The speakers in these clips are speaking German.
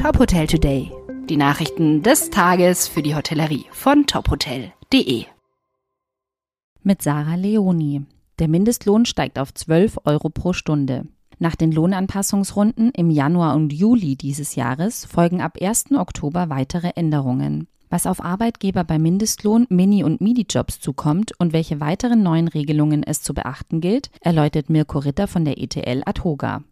Top Hotel Today. Die Nachrichten des Tages für die Hotellerie von tophotel.de. Mit Sarah Leoni. Der Mindestlohn steigt auf 12 Euro pro Stunde. Nach den Lohnanpassungsrunden im Januar und Juli dieses Jahres folgen ab 1. Oktober weitere Änderungen. Was auf Arbeitgeber bei Mindestlohn, Mini- und Midi-Jobs zukommt und welche weiteren neuen Regelungen es zu beachten gilt, erläutert Mirko Ritter von der ETL Adhoga.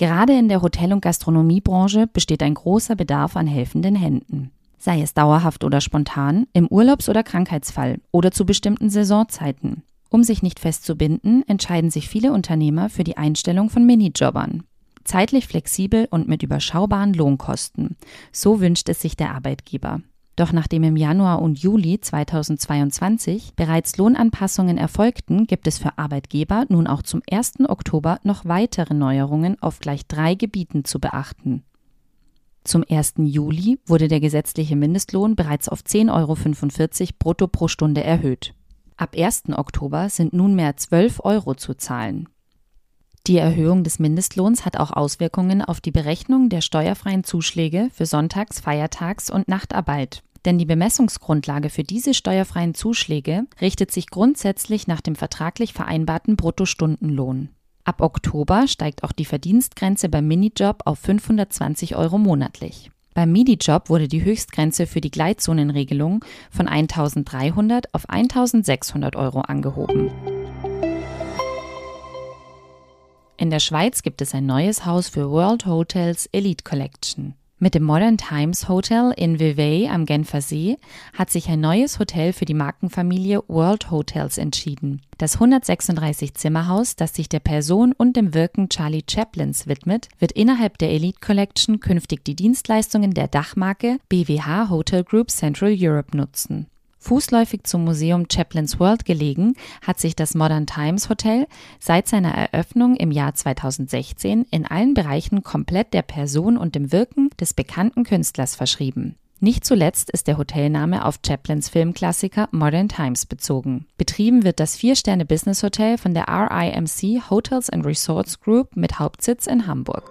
Gerade in der Hotel- und Gastronomiebranche besteht ein großer Bedarf an helfenden Händen. Sei es dauerhaft oder spontan, im Urlaubs- oder Krankheitsfall oder zu bestimmten Saisonzeiten. Um sich nicht festzubinden, entscheiden sich viele Unternehmer für die Einstellung von Minijobbern. Zeitlich flexibel und mit überschaubaren Lohnkosten. So wünscht es sich der Arbeitgeber. Doch nachdem im Januar und Juli 2022 bereits Lohnanpassungen erfolgten, gibt es für Arbeitgeber nun auch zum 1. Oktober noch weitere Neuerungen auf gleich drei Gebieten zu beachten. Zum 1. Juli wurde der gesetzliche Mindestlohn bereits auf 10,45 Euro brutto pro Stunde erhöht. Ab 1. Oktober sind nunmehr 12 Euro zu zahlen. Die Erhöhung des Mindestlohns hat auch Auswirkungen auf die Berechnung der steuerfreien Zuschläge für Sonntags-, Feiertags- und Nachtarbeit. Denn die Bemessungsgrundlage für diese steuerfreien Zuschläge richtet sich grundsätzlich nach dem vertraglich vereinbarten Bruttostundenlohn. Ab Oktober steigt auch die Verdienstgrenze beim Minijob auf 520 Euro monatlich. Beim Midi-Job wurde die Höchstgrenze für die Gleitzonenregelung von 1300 auf 1600 Euro angehoben. In der Schweiz gibt es ein neues Haus für World Hotels Elite Collection. Mit dem Modern Times Hotel in Vevey am Genfer See hat sich ein neues Hotel für die Markenfamilie World Hotels entschieden. Das 136 Zimmerhaus, das sich der Person und dem Wirken Charlie Chaplins widmet, wird innerhalb der Elite Collection künftig die Dienstleistungen der Dachmarke BWH Hotel Group Central Europe nutzen. Fußläufig zum Museum Chaplin's World gelegen, hat sich das Modern Times Hotel seit seiner Eröffnung im Jahr 2016 in allen Bereichen komplett der Person und dem Wirken des bekannten Künstlers verschrieben. Nicht zuletzt ist der Hotelname auf Chaplins Filmklassiker Modern Times bezogen. Betrieben wird das Vier-Sterne-Business-Hotel von der RIMC Hotels and Resorts Group mit Hauptsitz in Hamburg.